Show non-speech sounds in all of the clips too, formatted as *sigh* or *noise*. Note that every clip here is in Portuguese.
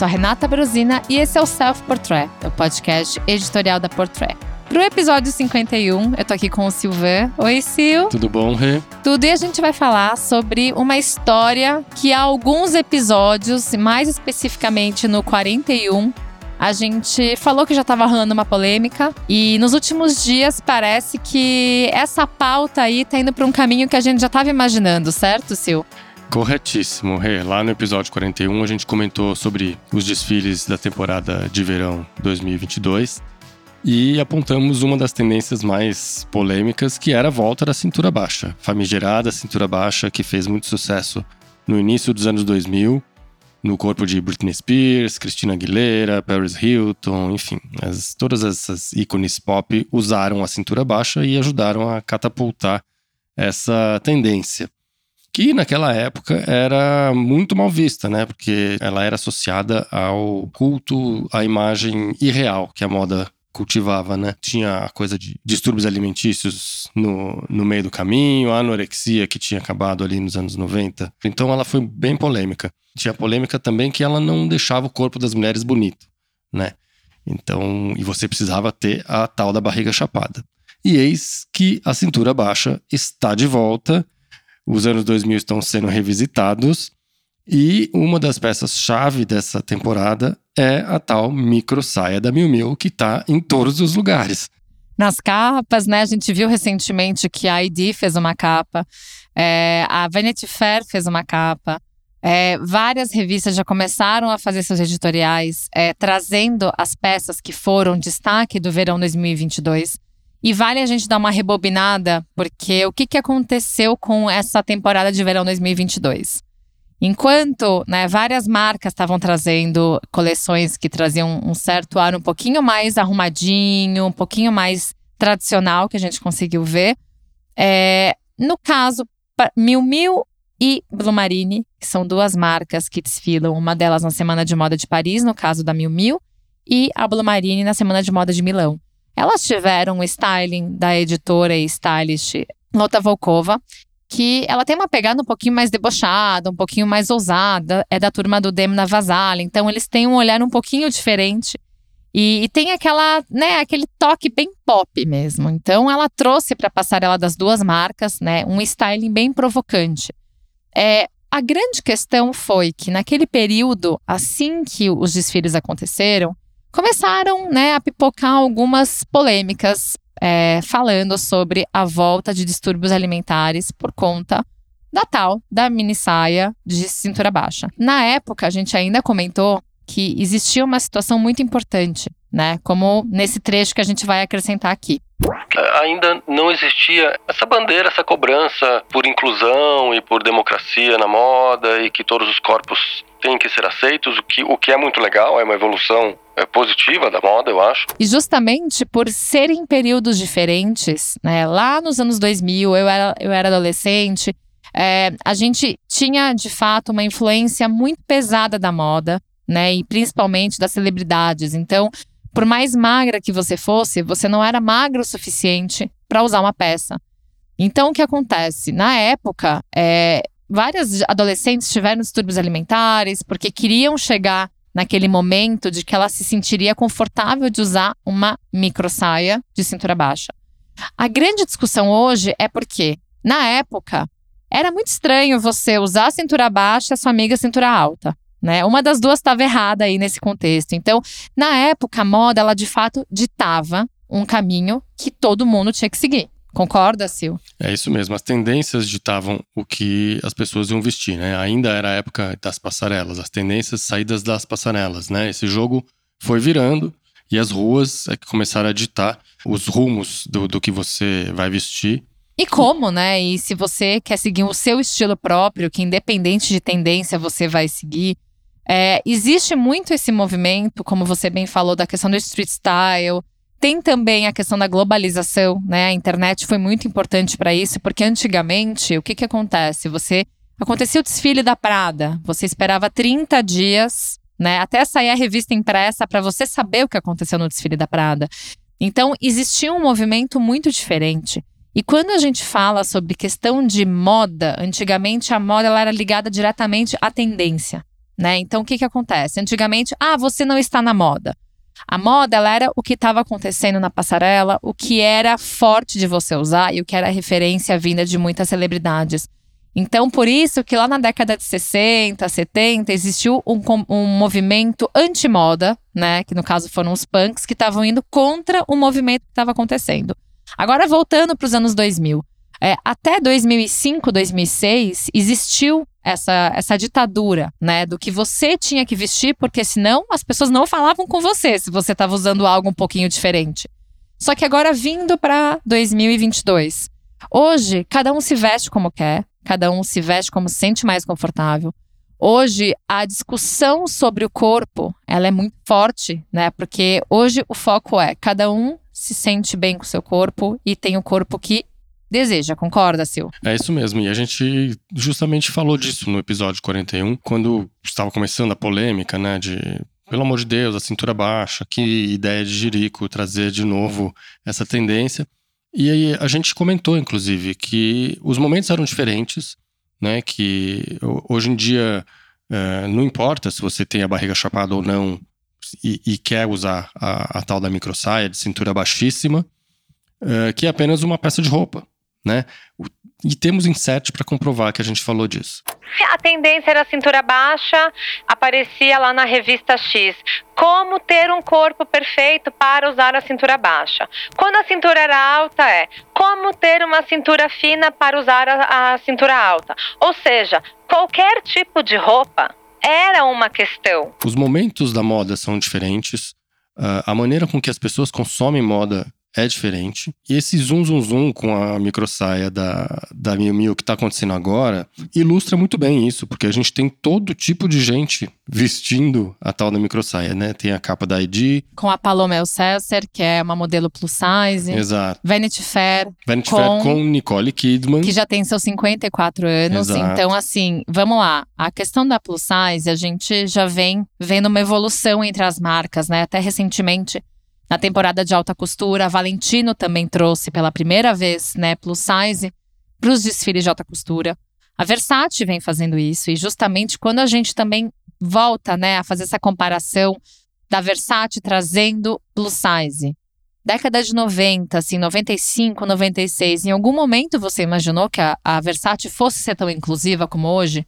sou a Renata Brosina e esse é o Self Portrait, o podcast editorial da Portrait. Pro episódio 51, eu tô aqui com o Silvan. Oi, Sil. Tudo bom, Rê? Tudo e a gente vai falar sobre uma história que há alguns episódios, mais especificamente no 41, a gente falou que já estava rolando uma polêmica e nos últimos dias parece que essa pauta aí tá indo para um caminho que a gente já estava imaginando, certo, Sil? Corretíssimo, Rê. Lá no episódio 41 a gente comentou sobre os desfiles da temporada de verão 2022 e apontamos uma das tendências mais polêmicas, que era a volta da cintura baixa, famigerada cintura baixa que fez muito sucesso no início dos anos 2000 no corpo de Britney Spears, Christina Aguilera, Paris Hilton, enfim, as, todas essas ícones pop usaram a cintura baixa e ajudaram a catapultar essa tendência. Que naquela época era muito mal vista, né? Porque ela era associada ao culto à imagem irreal que a moda cultivava, né? Tinha a coisa de distúrbios alimentícios no, no meio do caminho, a anorexia que tinha acabado ali nos anos 90. Então ela foi bem polêmica. Tinha polêmica também que ela não deixava o corpo das mulheres bonito, né? Então, e você precisava ter a tal da barriga chapada. E eis que a cintura baixa está de volta. Os anos 2000 estão sendo revisitados e uma das peças-chave dessa temporada é a tal micro saia da Miu Miu, que está em todos os lugares. Nas capas, né? A gente viu recentemente que a ID fez uma capa, é, a Vanity Fair fez uma capa. É, várias revistas já começaram a fazer seus editoriais, é, trazendo as peças que foram destaque do verão 2022. E vale a gente dar uma rebobinada, porque o que, que aconteceu com essa temporada de verão 2022? Enquanto né, várias marcas estavam trazendo coleções que traziam um certo ar um pouquinho mais arrumadinho, um pouquinho mais tradicional, que a gente conseguiu ver, é, no caso, Miu Miu e Blue Marine, que são duas marcas que desfilam, uma delas na Semana de Moda de Paris, no caso da Miu Miu, e a Blue Marine na Semana de Moda de Milão. Elas tiveram o styling da editora e stylist Lota Volkova, que ela tem uma pegada um pouquinho mais debochada, um pouquinho mais ousada, é da turma do Demna Vazala, então eles têm um olhar um pouquinho diferente. E, e, tem aquela, né, aquele toque bem pop mesmo. Então ela trouxe para a passarela das duas marcas, né, um styling bem provocante. É, a grande questão foi que naquele período, assim que os desfiles aconteceram, começaram, né, a pipocar algumas polêmicas é, falando sobre a volta de distúrbios alimentares por conta da tal da mini saia de cintura baixa. Na época, a gente ainda comentou que existia uma situação muito importante, né? Como nesse trecho que a gente vai acrescentar aqui. Ainda não existia essa bandeira, essa cobrança por inclusão e por democracia na moda e que todos os corpos têm que ser aceitos, o que, o que é muito legal, é uma evolução é, positiva da moda, eu acho. E justamente por serem períodos diferentes, né? Lá nos anos 2000, eu era, eu era adolescente, é, a gente tinha de fato uma influência muito pesada da moda, né? E principalmente das celebridades. Então, por mais magra que você fosse, você não era magra o suficiente para usar uma peça. Então, o que acontece? Na época, é, várias adolescentes tiveram distúrbios alimentares porque queriam chegar naquele momento de que ela se sentiria confortável de usar uma micro saia de cintura baixa. A grande discussão hoje é porque, na época, era muito estranho você usar a cintura baixa e a sua amiga cintura alta. Né? Uma das duas estava errada aí nesse contexto. Então, na época, a moda, ela de fato ditava um caminho que todo mundo tinha que seguir. Concorda, Sil? É isso mesmo. As tendências ditavam o que as pessoas iam vestir, né? Ainda era a época das passarelas, as tendências saídas das passarelas, né? Esse jogo foi virando e as ruas é que começaram a ditar os rumos do, do que você vai vestir. E como, né? E se você quer seguir o seu estilo próprio, que independente de tendência você vai seguir, é, existe muito esse movimento, como você bem falou, da questão do street style, tem também a questão da globalização, né? A internet foi muito importante para isso, porque antigamente, o que que acontece? Você acontecia o desfile da Prada, você esperava 30 dias, né, até sair a revista impressa para você saber o que aconteceu no desfile da Prada. Então, existia um movimento muito diferente. E quando a gente fala sobre questão de moda, antigamente a moda ela era ligada diretamente à tendência. né? Então o que que acontece? Antigamente, ah, você não está na moda. A moda ela era o que estava acontecendo na passarela, o que era forte de você usar e o que era referência vinda de muitas celebridades. Então, por isso que lá na década de 60, 70, existiu um, um movimento anti-moda, né? Que no caso foram os punks, que estavam indo contra o movimento que estava acontecendo. Agora, voltando para os anos 2000. É, até 2005, 2006, existiu essa, essa ditadura, né? Do que você tinha que vestir, porque senão as pessoas não falavam com você se você estava usando algo um pouquinho diferente. Só que agora, vindo para 2022, hoje, cada um se veste como quer, cada um se veste como se sente mais confortável. Hoje, a discussão sobre o corpo, ela é muito forte, né? Porque hoje o foco é cada um se sente bem com seu corpo e tem o corpo que deseja, concorda, Sil? É isso mesmo, e a gente justamente falou disso no episódio 41, quando estava começando a polêmica, né, de pelo amor de Deus, a cintura baixa, que ideia de Jerico trazer de novo essa tendência. E aí a gente comentou, inclusive, que os momentos eram diferentes, né? Que hoje em dia é, não importa se você tem a barriga chapada ou não e, e quer usar a, a, tal da microsaia de cintura baixíssima, é, que é apenas uma peça de roupa, né? E temos inset para comprovar que a gente falou disso. A tendência era cintura baixa, aparecia lá na revista X. Como ter um corpo perfeito para usar a cintura baixa? Quando a cintura era alta, é como ter uma cintura fina para usar a, a cintura alta. Ou seja, qualquer tipo de roupa era uma questão. Os momentos da moda são diferentes. Uh, a maneira com que as pessoas consomem moda é diferente. E esse zoom, zoom, zoom com a microsaia da, da Miu Miu que está acontecendo agora ilustra muito bem isso, porque a gente tem todo tipo de gente vestindo a tal da microsaia, né? Tem a capa da ID. Com a Paloma Elsesser, que é uma modelo plus size. Exato. Vanity Fair. Vanity com, Fair com Nicole Kidman. Que já tem seus 54 anos. Exato. Então, assim, vamos lá. A questão da plus size, a gente já vem vendo uma evolução entre as marcas, né? Até recentemente na temporada de alta costura, Valentino também trouxe pela primeira vez, né, plus size para os desfiles de alta costura. A Versace vem fazendo isso e justamente quando a gente também volta, né, a fazer essa comparação da Versace trazendo plus size. Década de 90, assim, 95, 96, em algum momento você imaginou que a, a Versace fosse ser tão inclusiva como hoje?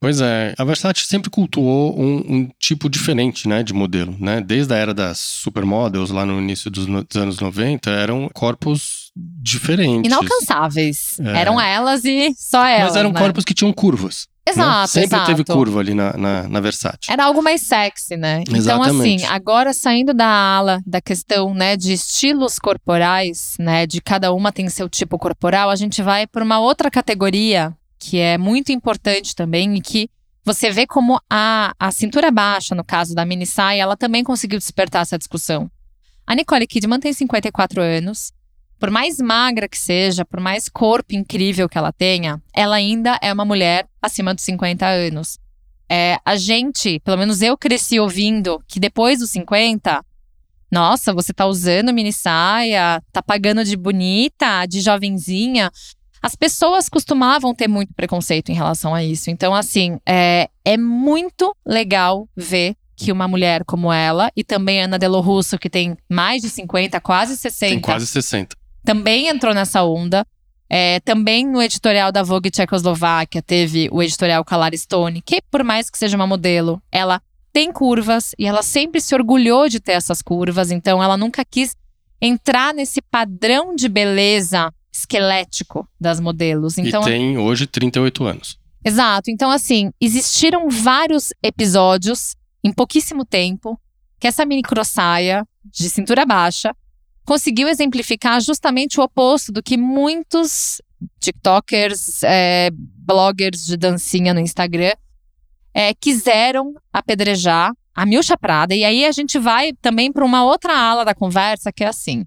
Pois é, a Versace sempre cultuou um, um, tipo diferente, né, de modelo, né? Desde a era das supermodels, lá no início dos, no, dos anos 90, eram corpos diferentes. Inalcançáveis. É. Eram elas e só elas, Mas eram né? corpos que tinham curvas. Né? Exato, né? Sempre exato. teve curva ali na, na, na, Versace. Era algo mais sexy, né? Exatamente. Então, assim, agora saindo da ala da questão, né, de estilos corporais, né, de cada uma tem seu tipo corporal, a gente vai para uma outra categoria que é muito importante também e que você vê como a, a cintura baixa, no caso da mini saia, ela também conseguiu despertar essa discussão. A Nicole Kidman tem 54 anos. Por mais magra que seja, por mais corpo incrível que ela tenha, ela ainda é uma mulher acima dos 50 anos. É, a gente, pelo menos eu cresci ouvindo que depois dos 50, nossa, você tá usando mini saia, tá pagando de bonita, de jovenzinha as pessoas costumavam ter muito preconceito em relação a isso. Então, assim, é, é muito legal ver que uma mulher como ela, e também Ana Delo Russo, que tem mais de 50, quase 60. Tem quase 60. Também entrou nessa onda. É, também no editorial da Vogue Tchecoslováquia teve o editorial Calar Stone, que por mais que seja uma modelo, ela tem curvas e ela sempre se orgulhou de ter essas curvas, então ela nunca quis entrar nesse padrão de beleza esquelético das modelos. Então, e tem hoje 38 anos. Exato. Então, assim, existiram vários episódios em pouquíssimo tempo que essa mini crossaia de cintura baixa conseguiu exemplificar justamente o oposto do que muitos TikTokers, é, bloggers de dancinha no Instagram é, quiseram apedrejar a Milcha Prada. E aí a gente vai também para uma outra ala da conversa que é assim.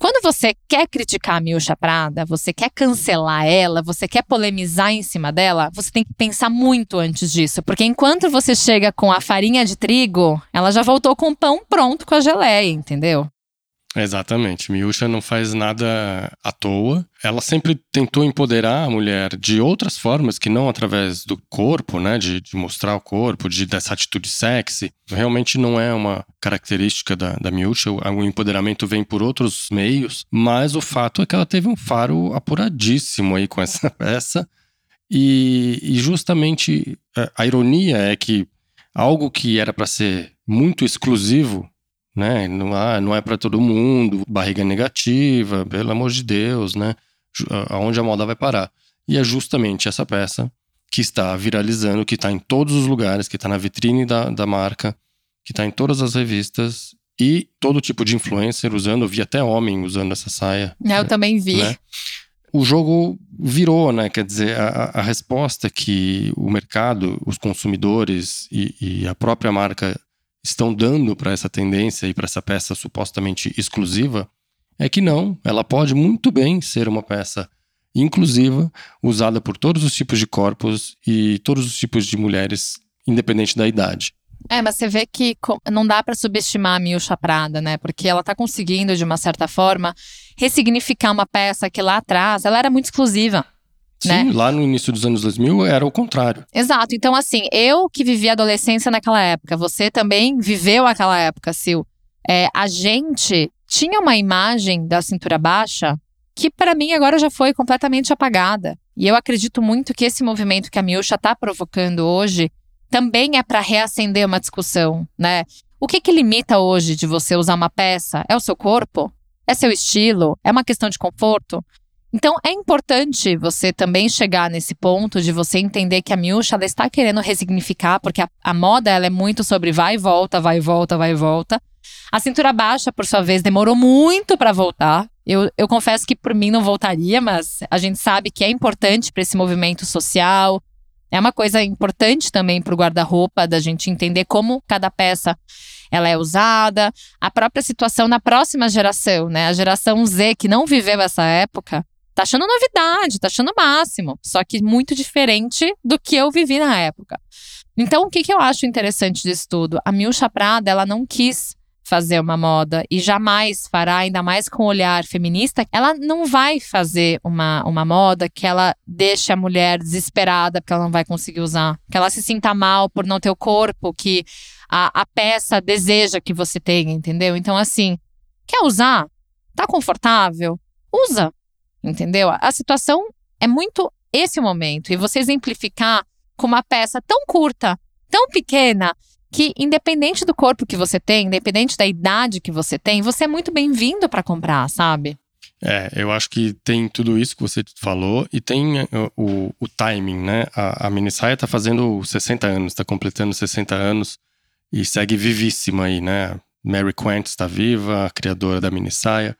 Quando você quer criticar a Milcha Prada, você quer cancelar ela, você quer polemizar em cima dela, você tem que pensar muito antes disso. Porque enquanto você chega com a farinha de trigo, ela já voltou com o pão pronto com a geleia, entendeu? Exatamente. Miúcha não faz nada à toa. Ela sempre tentou empoderar a mulher de outras formas que não através do corpo, né? De, de mostrar o corpo, de dessa atitude sexy. Realmente não é uma característica da, da Miúcha. O empoderamento vem por outros meios. Mas o fato é que ela teve um faro apuradíssimo aí com essa *laughs* peça. E, e justamente a, a ironia é que algo que era para ser muito exclusivo né? Não, ah, não é para todo mundo, barriga negativa, pelo amor de Deus, né? Aonde a moda vai parar. E é justamente essa peça que está viralizando, que está em todos os lugares, que está na vitrine da, da marca, que está em todas as revistas e todo tipo de influencer usando. Eu vi até homem usando essa saia. É, eu né? também vi. Né? O jogo virou, né? Quer dizer, a, a resposta que o mercado, os consumidores e, e a própria marca estão dando para essa tendência e para essa peça supostamente exclusiva é que não, ela pode muito bem ser uma peça inclusiva, usada por todos os tipos de corpos e todos os tipos de mulheres, independente da idade. É, mas você vê que não dá para subestimar a Milcha Prada, né? Porque ela está conseguindo, de uma certa forma, ressignificar uma peça que lá atrás ela era muito exclusiva. Sim, né? lá no início dos anos 2000 era o contrário. Exato. Então, assim, eu que vivi a adolescência naquela época, você também viveu aquela época, Sil. É, a gente tinha uma imagem da cintura baixa que, para mim, agora já foi completamente apagada. E eu acredito muito que esse movimento que a Miúcha está provocando hoje também é para reacender uma discussão, né? O que, que limita hoje de você usar uma peça? É o seu corpo? É seu estilo? É uma questão de conforto? Então é importante você também chegar nesse ponto de você entender que a Miúcha ela está querendo resignificar, porque a, a, moda ela é muito sobre vai e volta, vai e volta, vai e volta. A cintura baixa, por sua vez, demorou muito para voltar. Eu, eu confesso que por mim não voltaria, mas a gente sabe que é importante para esse movimento social. É uma coisa importante também para o guarda-roupa, da gente entender como cada peça ela é usada, a própria situação na próxima geração, né? A geração Z que não viveu essa época, tá achando novidade, tá achando máximo. Só que muito diferente do que eu vivi na época. Então, o que, que eu acho interessante disso tudo? A Milcha Prada, ela não quis fazer uma moda e jamais fará, ainda mais com o olhar feminista, ela não vai fazer uma, uma moda que ela deixe a mulher desesperada porque ela não vai conseguir usar, que ela se sinta mal por não ter o corpo que a, a peça deseja que você tenha, entendeu? Então, assim, quer usar? Tá confortável? Usa entendeu? A situação é muito esse momento e você exemplificar com uma peça tão curta, tão pequena, que independente do corpo que você tem, independente da idade que você tem, você é muito bem-vindo para comprar, sabe? É, eu acho que tem tudo isso que você falou e tem uh, o, o timing, né? A, a mini saia tá fazendo 60 anos, tá completando 60 anos e segue vivíssima aí, né? Mary Quant está viva, a criadora da mini saia.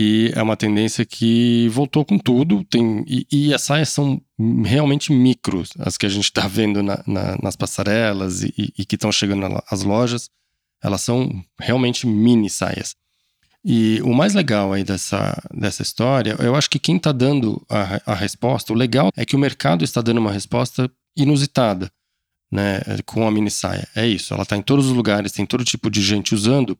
E é uma tendência que voltou com tudo. Tem, e, e as saias são realmente micros, as que a gente está vendo na, na, nas passarelas e, e que estão chegando às lojas. Elas são realmente mini saias. E o mais legal aí dessa, dessa história, eu acho que quem está dando a, a resposta, o legal é que o mercado está dando uma resposta inusitada, né, com a mini saia. É isso, ela está em todos os lugares, tem todo tipo de gente usando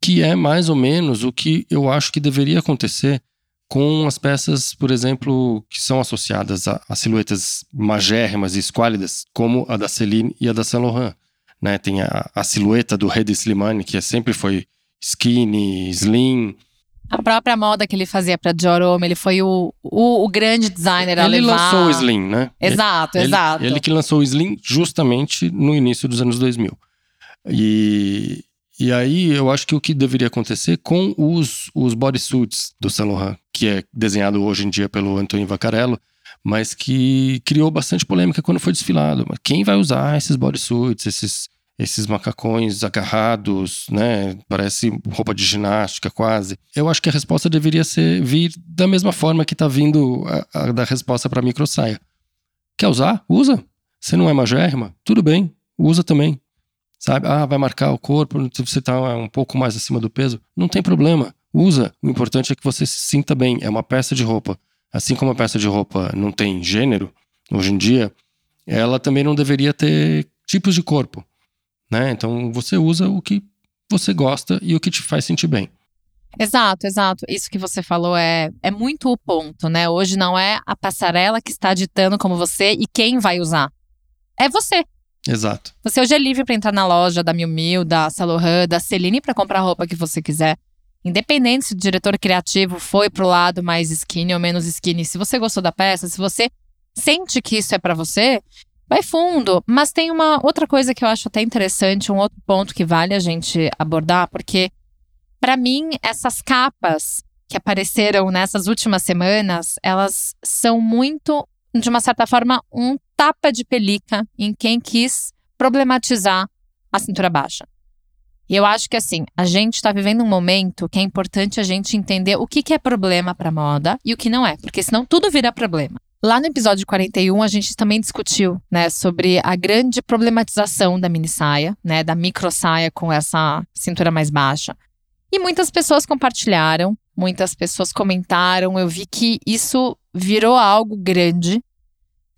que é mais ou menos o que eu acho que deveria acontecer com as peças, por exemplo, que são associadas a, a silhuetas magérrimas e esquálidas, como a da Celine e a da Saint Laurent. Né? Tem a, a silhueta do Hedy Slimane, que sempre foi skinny, slim. A própria moda que ele fazia para Dior Homme, ele foi o, o, o grande designer ele a levar... Ele lançou o Slim, né? Exato, ele, exato. Ele que lançou o Slim justamente no início dos anos 2000. E, e aí eu acho que o que deveria acontecer com os, os bodysuits do Saint Laurent, que é desenhado hoje em dia pelo Antonio Vaccarello, mas que criou bastante polêmica quando foi desfilado. Quem vai usar esses bodysuits, esses, esses macacões agarrados, né? Parece roupa de ginástica quase. Eu acho que a resposta deveria ser vir da mesma forma que está vindo a, a da resposta para a micro saia. Quer usar? Usa. Você não é magérrima? Tudo bem, usa também sabe? Ah, vai marcar o corpo, você está um pouco mais acima do peso. Não tem problema, usa. O importante é que você se sinta bem. É uma peça de roupa. Assim como a peça de roupa não tem gênero, hoje em dia, ela também não deveria ter tipos de corpo. Né? Então você usa o que você gosta e o que te faz sentir bem. Exato, exato. Isso que você falou é, é muito o ponto, né? Hoje não é a passarela que está ditando como você e quem vai usar. É você. Exato. Você hoje é livre para entrar na loja da Miu Miu, da Saint da Celine para comprar a roupa que você quiser. Independente se o diretor criativo foi pro lado mais skinny ou menos skinny, se você gostou da peça, se você sente que isso é para você, vai fundo. Mas tem uma outra coisa que eu acho até interessante, um outro ponto que vale a gente abordar, porque para mim essas capas que apareceram nessas últimas semanas, elas são muito, de uma certa forma, um tapa de pelica em quem quis problematizar a cintura baixa. E eu acho que assim, a gente está vivendo um momento que é importante a gente entender o que, que é problema para moda e o que não é, porque senão tudo vira problema. Lá no episódio 41, a gente também discutiu, né, sobre a grande problematização da mini saia, né, da micro saia com essa cintura mais baixa. E muitas pessoas compartilharam, muitas pessoas comentaram, eu vi que isso virou algo grande.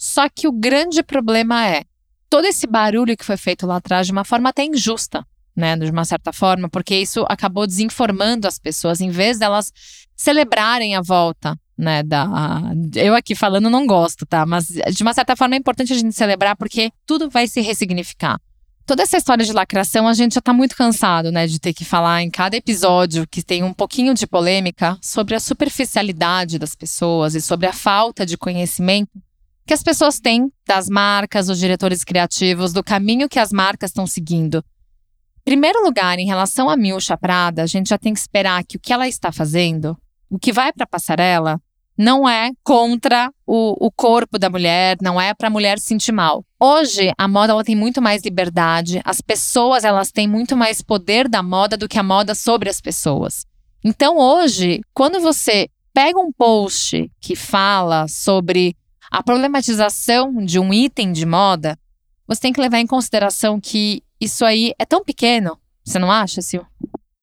Só que o grande problema é todo esse barulho que foi feito lá atrás de uma forma até injusta, né, de uma certa forma, porque isso acabou desinformando as pessoas, em vez delas celebrarem a volta né, da eu aqui falando não gosto, tá? Mas de uma certa forma é importante a gente celebrar porque tudo vai se ressignificar. Toda essa história de lacração, a gente já tá muito cansado, né, de ter que falar em cada episódio que tem um pouquinho de polêmica sobre a superficialidade das pessoas e sobre a falta de conhecimento que as pessoas têm das marcas, dos diretores criativos, do caminho que as marcas estão seguindo. Em primeiro lugar, em relação a Milcha Prada, a gente já tem que esperar que o que ela está fazendo, o que vai para a passarela, não é contra o, o corpo da mulher, não é para a mulher se sentir mal. Hoje, a moda ela tem muito mais liberdade, as pessoas elas têm muito mais poder da moda do que a moda sobre as pessoas. Então, hoje, quando você pega um post que fala sobre a problematização de um item de moda, você tem que levar em consideração que isso aí é tão pequeno. Você não acha, Sil?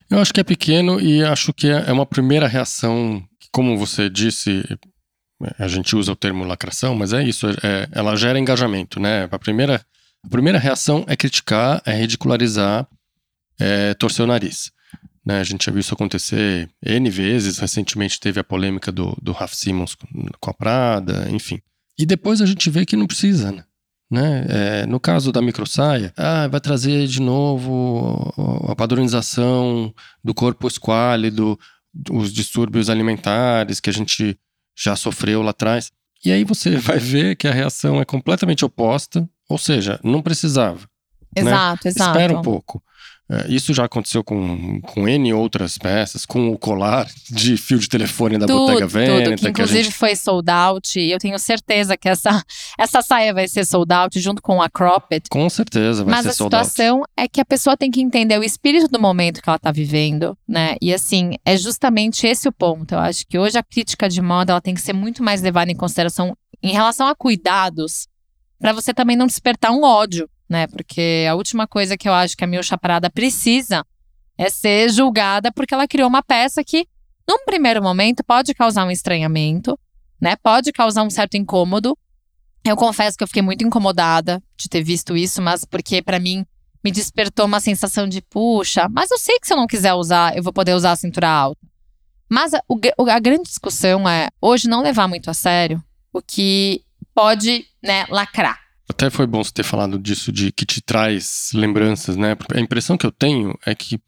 Eu acho que é pequeno e acho que é uma primeira reação como você disse, a gente usa o termo lacração, mas é isso, é, ela gera engajamento, né? A primeira, a primeira reação é criticar, é ridicularizar, é torcer o nariz. Né? A gente já viu isso acontecer N vezes, recentemente teve a polêmica do, do Raf Simons com a Prada, enfim. E depois a gente vê que não precisa, né? Né? É, no caso da microsaia, ah, vai trazer de novo a padronização do corpo esquálido, os distúrbios alimentares que a gente já sofreu lá atrás. E aí você *laughs* vai ver que a reação é completamente oposta, ou seja, não precisava. Exato, né? exato. Espera um pouco. É, isso já aconteceu com, com N outras peças, com o colar de fio de telefone da tudo, Bottega Veneta. Tudo, que inclusive que gente... foi sold out. E eu tenho certeza que essa, essa saia vai ser sold out junto com a cropped. Com certeza vai Mas ser sold out. Mas a situação é que a pessoa tem que entender o espírito do momento que ela está vivendo, né? E assim, é justamente esse o ponto. Eu acho que hoje a crítica de moda ela tem que ser muito mais levada em consideração em relação a cuidados, para você também não despertar um ódio né? Porque a última coisa que eu acho que a Milcha Prada precisa é ser julgada porque ela criou uma peça que, num primeiro momento, pode causar um estranhamento, né? Pode causar um certo incômodo. Eu confesso que eu fiquei muito incomodada de ter visto isso, mas porque para mim me despertou uma sensação de, puxa, mas eu sei que se eu não quiser usar, eu vou poder usar a cintura alta. Mas a, a grande discussão é hoje não levar muito a sério o que pode, né, lacrar. Até foi bom você ter falado disso, de que te traz lembranças, né? A impressão que eu tenho é que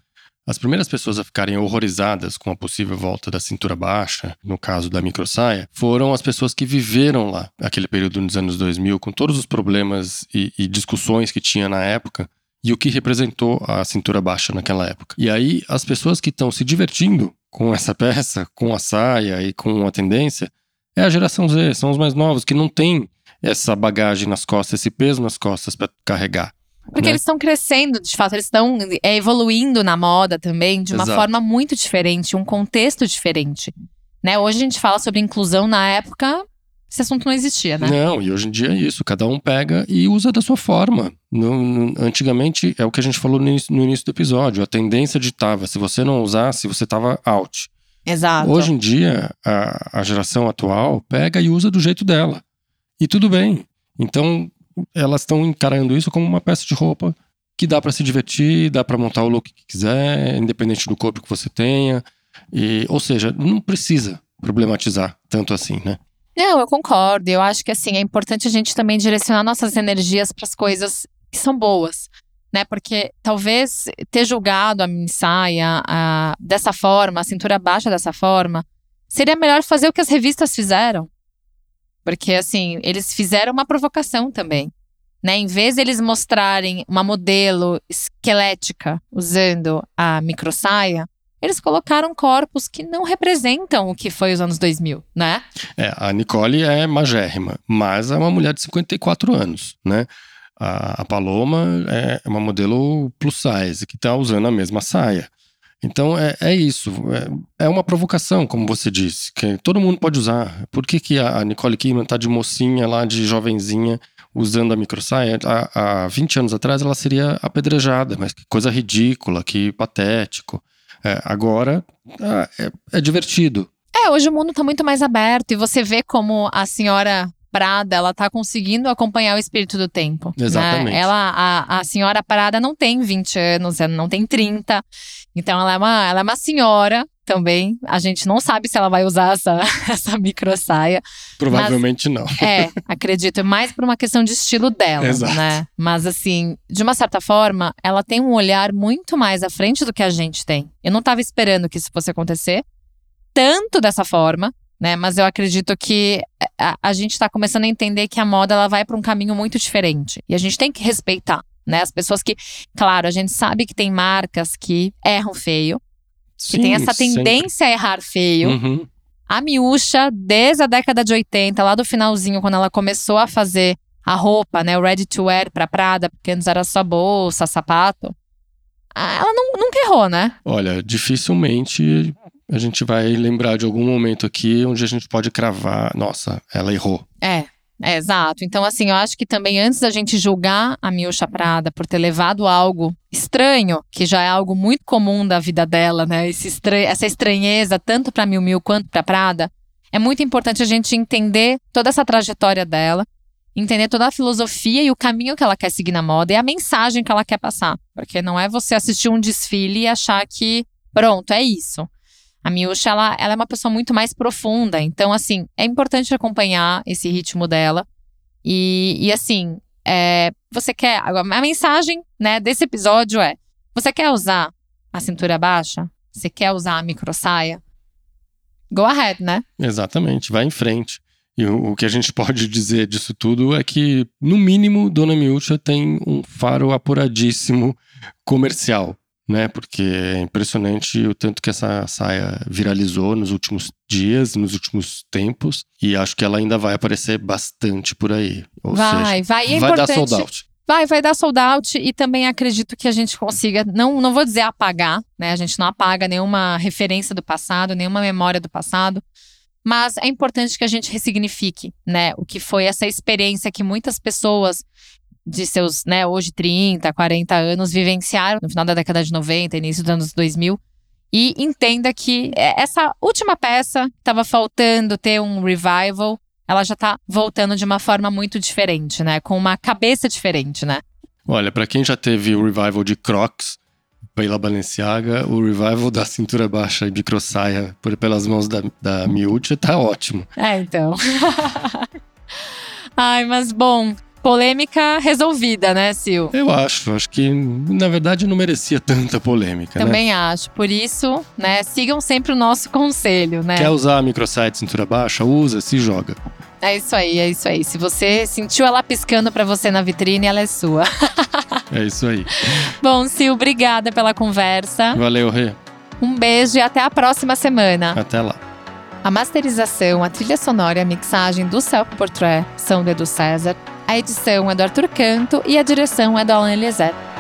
as primeiras pessoas a ficarem horrorizadas com a possível volta da cintura baixa, no caso da microsaia, foram as pessoas que viveram lá, aquele período nos anos 2000, com todos os problemas e, e discussões que tinha na época e o que representou a cintura baixa naquela época. E aí, as pessoas que estão se divertindo com essa peça, com a saia e com a tendência, é a geração Z, são os mais novos, que não têm essa bagagem nas costas, esse peso nas costas para carregar. Porque né? eles estão crescendo, de fato, eles estão é, evoluindo na moda também de uma Exato. forma muito diferente, um contexto diferente. Né? Hoje a gente fala sobre inclusão, na época esse assunto não existia, né? Não, e hoje em dia é isso, cada um pega e usa da sua forma. No, no, antigamente, é o que a gente falou no início, no início do episódio, a tendência ditava, se você não usasse, você estava out. Exato. Hoje em dia, a, a geração atual pega e usa do jeito dela. E tudo bem. Então, elas estão encarando isso como uma peça de roupa que dá para se divertir, dá para montar o look que quiser, independente do corpo que você tenha. E, ou seja, não precisa problematizar tanto assim, né? Não, eu concordo. Eu acho que assim é importante a gente também direcionar nossas energias para as coisas que são boas, né? Porque talvez ter julgado a mini saia a, dessa forma, a cintura baixa dessa forma, seria melhor fazer o que as revistas fizeram. Porque assim, eles fizeram uma provocação também. Né, em vez de eles mostrarem uma modelo esquelética usando a microsaia, eles colocaram corpos que não representam o que foi os anos 2000, né? É, a Nicole é magérrima, mas é uma mulher de 54 anos, né? A, a Paloma é uma modelo plus size, que está usando a mesma saia. Então é, é isso, é, é, uma provocação, como você disse, que todo mundo pode usar. Por que, que a Nicole Kidman está de mocinha lá, de jovenzinha, usando a microsaia? Há, há 20 anos atrás ela seria apedrejada, mas que coisa ridícula, que patético. É, agora ah, é, é, divertido. É, hoje o mundo está muito mais aberto e você vê como a senhora Prada, ela tá conseguindo acompanhar o espírito do tempo. Né? Exatamente. Né? Ela, a, a senhora Prada não tem 20 anos, ela não tem 30. Então ela é uma, ela é uma senhora também. A gente não sabe se ela vai usar essa, *laughs* essa micro saia. Provavelmente mas, não. É, acredito. É mais por uma questão de estilo dela, Exato. né? Mas assim, de uma certa forma, ela tem um olhar muito mais à frente do que a gente tem. Eu não estava esperando que isso fosse acontecer tanto dessa forma, né? Mas eu acredito que a, a gente está começando a entender que a moda ela vai para um caminho muito diferente e a gente tem que respeitar, né? As pessoas que, claro, a gente sabe que tem marcas que erram feio, Sim, que tem essa tendência sempre. a errar feio. Uhum. A Miúcha, desde a década de 80, lá do finalzinho, quando ela começou a fazer a roupa, né, o ready to wear para Prada, porque antes era só bolsa, sapato. Ela não, nunca errou, né? Olha, dificilmente a gente vai lembrar de algum momento aqui onde a gente pode cravar, nossa, ela errou. É, é, exato. Então, assim, eu acho que também antes da gente julgar a Miúcha Prada por ter levado algo estranho, que já é algo muito comum da vida dela, né? Estran essa estranheza, tanto para Miu Miu quanto para Prada, é muito importante a gente entender toda essa trajetória dela, entender toda a filosofia e o caminho que ela quer seguir na moda e a mensagem que ela quer passar. Porque não é você assistir um desfile e achar que, pronto, é isso. A Miúcha, ela, ela é uma pessoa muito mais profunda. Então, assim, é importante acompanhar esse ritmo dela. E, e assim, é, você quer. A mensagem né, desse episódio é: você quer usar a cintura baixa? Você quer usar a micro saia? Go ahead, né? Exatamente, vai em frente. E o, o que a gente *laughs* pode dizer disso tudo é que, no mínimo, Dona Miúcha tem um faro apuradíssimo comercial né? Porque é impressionante o tanto que essa saia viralizou nos últimos dias, nos últimos tempos, e acho que ela ainda vai aparecer bastante por aí. Ou vai, seja, vai. É vai dar sold out. Vai, vai dar sold out e também acredito que a gente consiga, não, não vou dizer apagar, né? A gente não apaga nenhuma referência do passado, nenhuma memória do passado, mas é importante que a gente ressignifique, né? O que foi essa experiência que muitas pessoas de seus, né, hoje 30, 40 anos vivenciaram no final da década de 90, início dos anos 2000 e entenda que é, essa última peça que estava faltando ter um revival, ela já tá voltando de uma forma muito diferente, né? Com uma cabeça diferente, né? Olha, pra quem já teve o revival de Crocs pela Balenciaga, o revival da cintura baixa e microsaia por, pelas mãos da, da Miúcha tá ótimo. É, então. *laughs* Ai, mas bom, polêmica resolvida, né, Sil? Eu acho, acho que na verdade não merecia tanta polêmica, né? Também acho. Por isso, né, sigam sempre o nosso conselho, né? Quer usar de cintura baixa? Usa, se joga. É isso aí, é isso aí. Se você sentiu ela piscando pra você na vitrine, ela é sua. *laughs* É isso aí. Bom, Sil, obrigada pela conversa. Valeu, Rê. Um beijo e até a próxima semana. Até lá. A masterização, a trilha sonora e a mixagem do Self Portrait são do Edu César. A edição é do Arthur Canto e a direção é do Alan Eliezer.